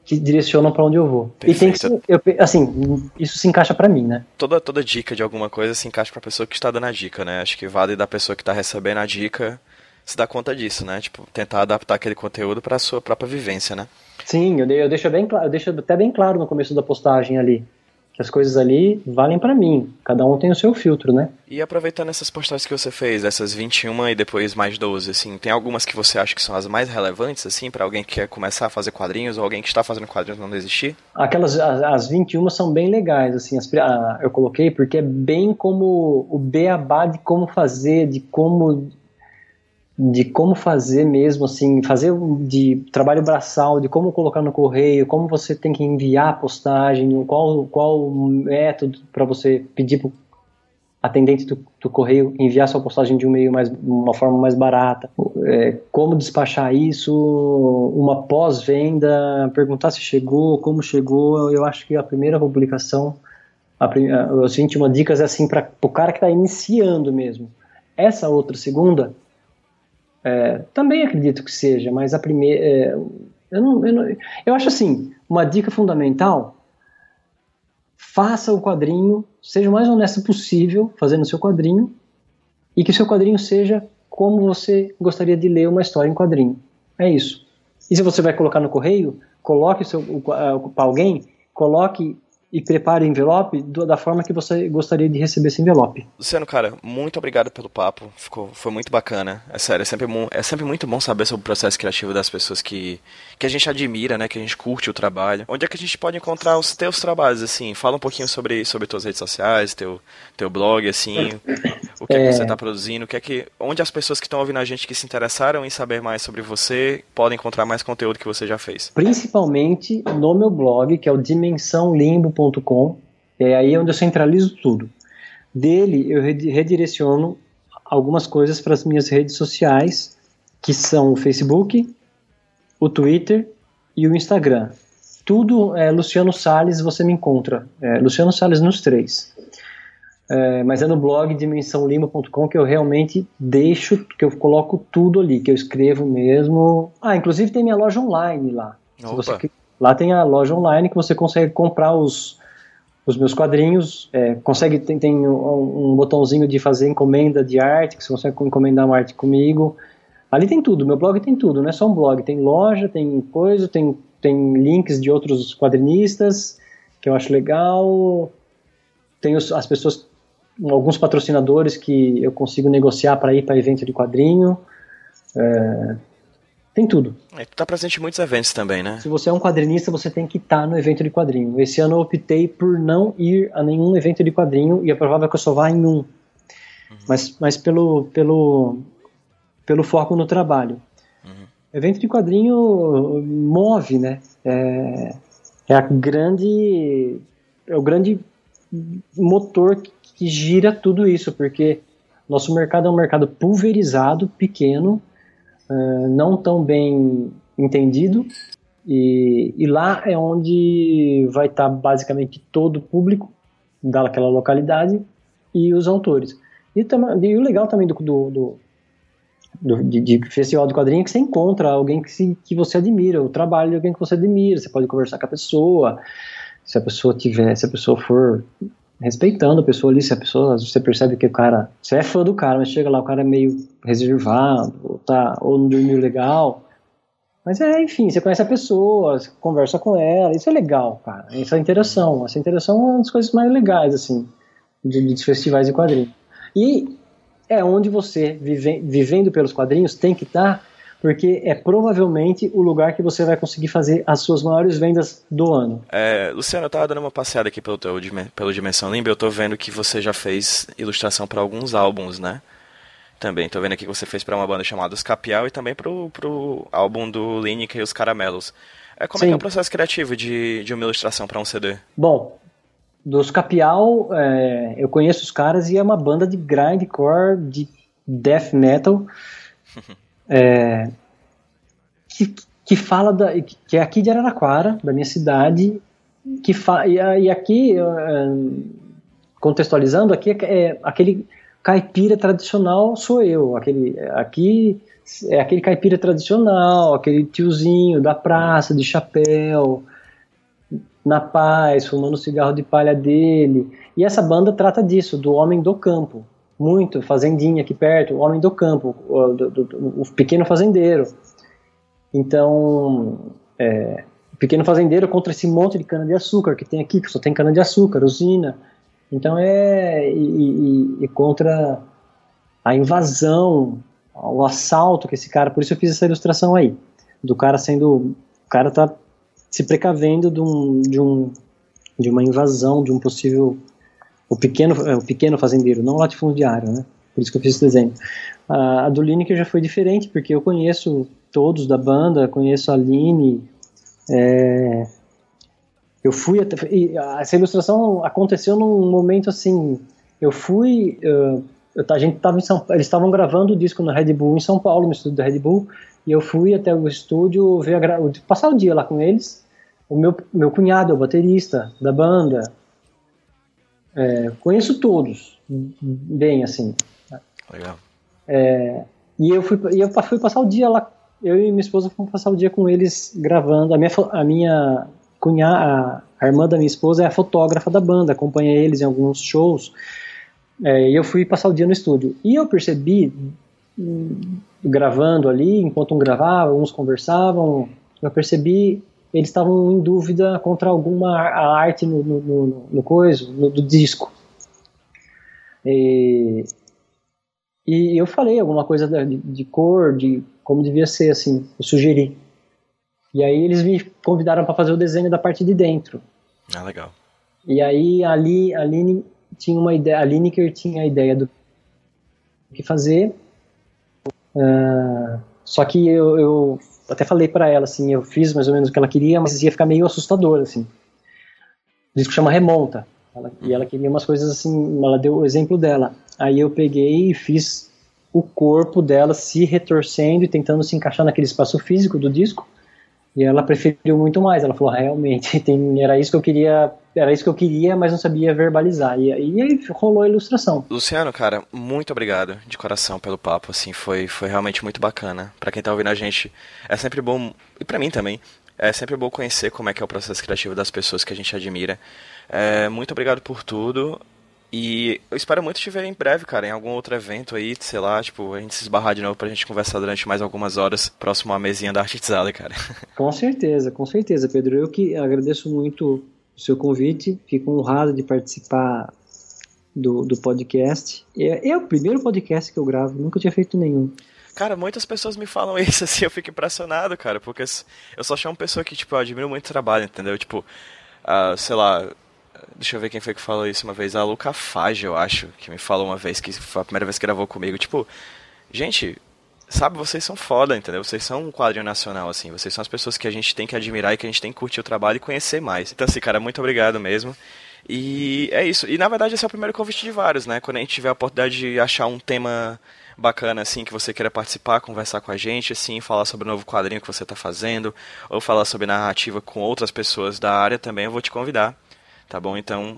que direcionam para onde eu vou. Perfeito. E tem que eu, assim, isso se encaixa para mim, né? Toda toda dica de alguma coisa se encaixa para a pessoa que está dando a dica, né? Acho que vale da pessoa que está recebendo a dica se dar conta disso, né? Tipo, tentar adaptar aquele conteúdo para a sua própria vivência, né? Sim, eu, eu deixo bem claro, eu deixo até bem claro no começo da postagem ali que as coisas ali valem para mim. Cada um tem o seu filtro, né? E aproveitando essas postagens que você fez, essas 21 e depois mais 12, assim, tem algumas que você acha que são as mais relevantes, assim, para alguém que quer começar a fazer quadrinhos ou alguém que está fazendo quadrinhos não desistir? Aquelas, as, as 21 são bem legais, assim, as, a, eu coloquei porque é bem como o beabá de como fazer, de como de como fazer mesmo, assim, fazer de trabalho braçal, de como colocar no correio, como você tem que enviar a postagem, qual, qual método para você pedir para atendente do, do, correio enviar sua postagem de um meio mais, uma forma mais barata, é, como despachar isso, uma pós-venda, perguntar se chegou, como chegou. Eu acho que a primeira publicação, a, as 21 dicas é assim para o cara que está iniciando mesmo. Essa outra segunda é, também acredito que seja, mas a primeira. É, eu, não, eu, não, eu acho assim: uma dica fundamental. Faça o quadrinho, seja o mais honesto possível fazendo o seu quadrinho, e que o seu quadrinho seja como você gostaria de ler uma história em quadrinho. É isso. E se você vai colocar no correio, coloque para alguém, coloque e prepare o envelope da forma que você gostaria de receber esse envelope. Luciano, cara, muito obrigado pelo papo. Ficou, foi muito bacana. É sério, é sempre, é sempre muito bom saber sobre o processo criativo das pessoas que, que a gente admira, né? Que a gente curte o trabalho. Onde é que a gente pode encontrar os teus trabalhos, assim? Fala um pouquinho sobre, sobre tuas redes sociais, teu, teu blog, assim. O que é, que você está produzindo? O que é que, onde as pessoas que estão ouvindo a gente que se interessaram em saber mais sobre você podem encontrar mais conteúdo que você já fez? Principalmente no meu blog, que é o dimensãolimbo é aí onde eu centralizo tudo. Dele eu redireciono algumas coisas para as minhas redes sociais, que são o Facebook, o Twitter e o Instagram. Tudo é Luciano Sales, você me encontra. É, Luciano Sales nos três. É, mas é no blog dimensãolima.com que eu realmente deixo, que eu coloco tudo ali, que eu escrevo mesmo. Ah, inclusive tem minha loja online lá. Você, lá tem a loja online que você consegue comprar os, os meus quadrinhos, é, consegue tem, tem um, um, botãozinho de fazer encomenda de arte, que você consegue encomendar uma arte comigo. Ali tem tudo, meu blog tem tudo, não é só um blog, tem loja, tem coisa, tem, tem links de outros quadrinistas, que eu acho legal. Tem os, as pessoas, alguns patrocinadores que eu consigo negociar para ir para evento de quadrinho. É, tem tudo. É, tu tá presente em muitos eventos também, né? Se você é um quadrinista, você tem que estar tá no evento de quadrinho. Esse ano eu optei por não ir a nenhum evento de quadrinho e é provável que eu só vá em um. Uhum. Mas, mas pelo, pelo, pelo foco no trabalho. Uhum. Evento de quadrinho move, né? É, é a grande. É o grande motor que gira tudo isso, porque nosso mercado é um mercado pulverizado, pequeno, uh, não tão bem entendido, e, e, lá é onde vai estar tá basicamente todo o público daquela localidade e os autores. E, e o legal também do, do, do, do de, de, festival de quadrinhos é que você encontra alguém que, se, que você admira, o trabalho de alguém que você admira, você pode conversar com a pessoa, Se a pessoa tiver, se a pessoa for respeitando a pessoa ali, se a pessoa, você percebe que o cara, você é fã do cara, mas chega lá, o cara é meio reservado, ou, tá, ou não dormiu legal. Mas é, enfim, você conhece a pessoa, conversa com ela, isso é legal, cara. Essa interação, essa interação é uma das coisas mais legais, assim, de, de festivais de quadrinhos. E é onde você, vive, vivendo pelos quadrinhos, tem que estar porque é provavelmente o lugar que você vai conseguir fazer as suas maiores vendas do ano. É, Luciano, eu tava dando uma passeada aqui pelo, teu, pelo Dimensão Limbo, eu tô vendo que você já fez ilustração para alguns álbuns, né? Também, tô vendo aqui que você fez para uma banda chamada Os Capial e também pro, pro álbum do Lineker e os Caramelos. É, como Sim. é que é o processo criativo de, de uma ilustração para um CD? Bom, dos Capial, é, eu conheço os caras e é uma banda de grindcore, de death metal. é, que, que fala da, que é aqui de Araraquara, da minha cidade, que fa, e, e aqui contextualizando aqui é aquele caipira tradicional sou eu, aquele aqui é aquele caipira tradicional, aquele tiozinho da praça de chapéu, na paz, fumando o cigarro de palha dele. E essa banda trata disso, do homem do campo muito, fazendinha aqui perto, o homem do campo, o, do, do, o pequeno fazendeiro. Então, é, o pequeno fazendeiro contra esse monte de cana-de-açúcar que tem aqui, que só tem cana-de-açúcar, usina. Então, é. E, e, e, contra a invasão, o assalto que esse cara. Por isso eu fiz essa ilustração aí. Do cara sendo. O cara tá se precavendo de, um, de, um, de uma invasão, de um possível o pequeno, é, o pequeno fazendeiro, não o latifundiário, né? Por isso que eu fiz esse desenho. A, a do Lineker já foi diferente, porque eu conheço todos da banda, conheço a Aline, é, eu fui até, essa ilustração aconteceu num momento assim, eu fui, a gente tava em São, eles estavam gravando o disco no Red Bull em São Paulo, no estúdio da Red Bull, e eu fui até o estúdio ver a, passar o dia lá com eles. O meu, meu cunhado é o baterista da banda, é, conheço todos, bem assim. Legal. É, e eu fui, e eu fui passar o dia lá, eu e minha esposa fomos passar o dia com eles gravando. A minha, a minha cunhada, a irmã da minha esposa é a fotógrafa da banda, acompanha eles em alguns shows. É, e eu fui passar o dia no estúdio. E eu percebi, hum, gravando ali, enquanto um gravava, uns conversavam, eu percebi eles estavam em dúvida contra alguma arte no, no, no, no coisa, no, do disco. E, e, eu falei alguma coisa de, de, cor, de como devia ser, assim, eu sugeri. E aí eles me convidaram para fazer o desenho da parte de dentro. Ah, legal. E aí ali a Aline tinha uma ideia, a Lineker tinha a ideia do que fazer. Uh, só que eu, eu até falei para ela, assim, eu fiz mais ou menos o que ela queria, mas ia ficar meio assustador, assim. O disco chama Remonta. Ela, e ela queria umas coisas assim, ela deu o exemplo dela. Aí eu peguei e fiz o corpo dela se retorcendo e tentando se encaixar naquele espaço físico do disco. E ela preferiu muito mais. Ela falou, realmente, tem, era isso que eu queria, era isso que eu queria, mas não sabia verbalizar. E, e aí rolou a ilustração. Luciano, cara, muito obrigado de coração pelo papo. Assim, foi, foi realmente muito bacana. Para quem tá ouvindo a gente, é sempre bom e para mim também. É sempre bom conhecer como é que é o processo criativo das pessoas que a gente admira. É, muito obrigado por tudo. E eu espero muito te ver em breve, cara, em algum outro evento aí, sei lá, tipo, a gente se esbarrar de novo pra gente conversar durante mais algumas horas, próximo à mesinha da Artizada, cara. Com certeza, com certeza, Pedro. Eu que agradeço muito o seu convite, fico honrado de participar do, do podcast. É, é o primeiro podcast que eu gravo, nunca tinha feito nenhum. Cara, muitas pessoas me falam isso, assim, eu fico impressionado, cara, porque eu só uma pessoa que, tipo, eu admiro muito o trabalho, entendeu? Tipo, uh, sei lá, Deixa eu ver quem foi que falou isso uma vez. A Luca Fage, eu acho, que me falou uma vez, que foi a primeira vez que gravou comigo. Tipo, gente, sabe, vocês são foda, entendeu? Vocês são um quadro nacional, assim. Vocês são as pessoas que a gente tem que admirar e que a gente tem que curtir o trabalho e conhecer mais. Então, assim, cara, muito obrigado mesmo. E é isso. E na verdade, esse é o primeiro convite de vários, né? Quando a gente tiver a oportunidade de achar um tema bacana, assim, que você queira participar, conversar com a gente, assim, falar sobre o novo quadrinho que você está fazendo, ou falar sobre narrativa com outras pessoas da área também, eu vou te convidar. Tá bom? Então,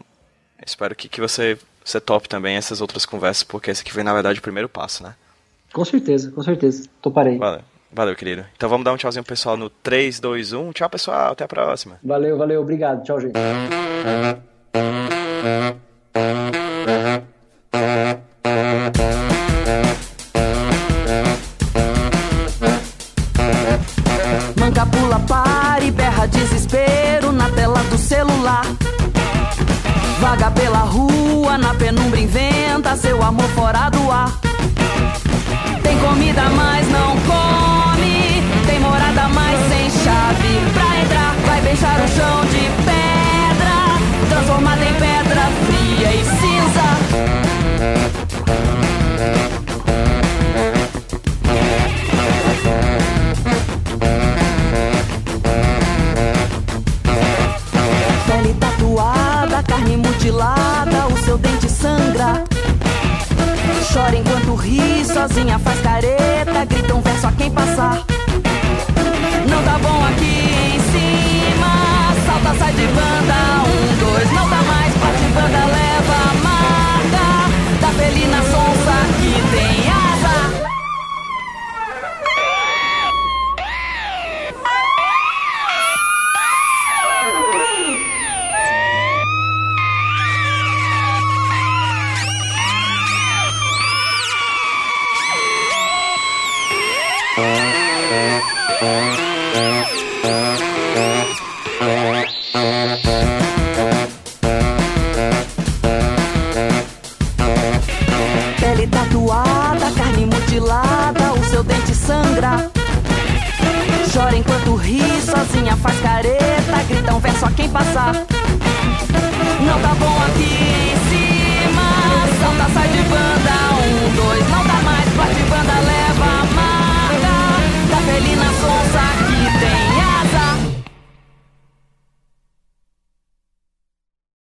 espero que, que você, você top também essas outras conversas, porque esse aqui foi, na verdade, o primeiro passo, né? Com certeza, com certeza. Toparei. Valeu. Valeu, querido. Então vamos dar um tchauzinho pro pessoal no 3, 2, 1. Tchau, pessoal. Até a próxima. Valeu, valeu. Obrigado. Tchau, gente. Manca pula, para e berra desespero na tela do celular. Vaga pela rua, na penumbra inventa seu amor fora do ar. Comida, mas não come.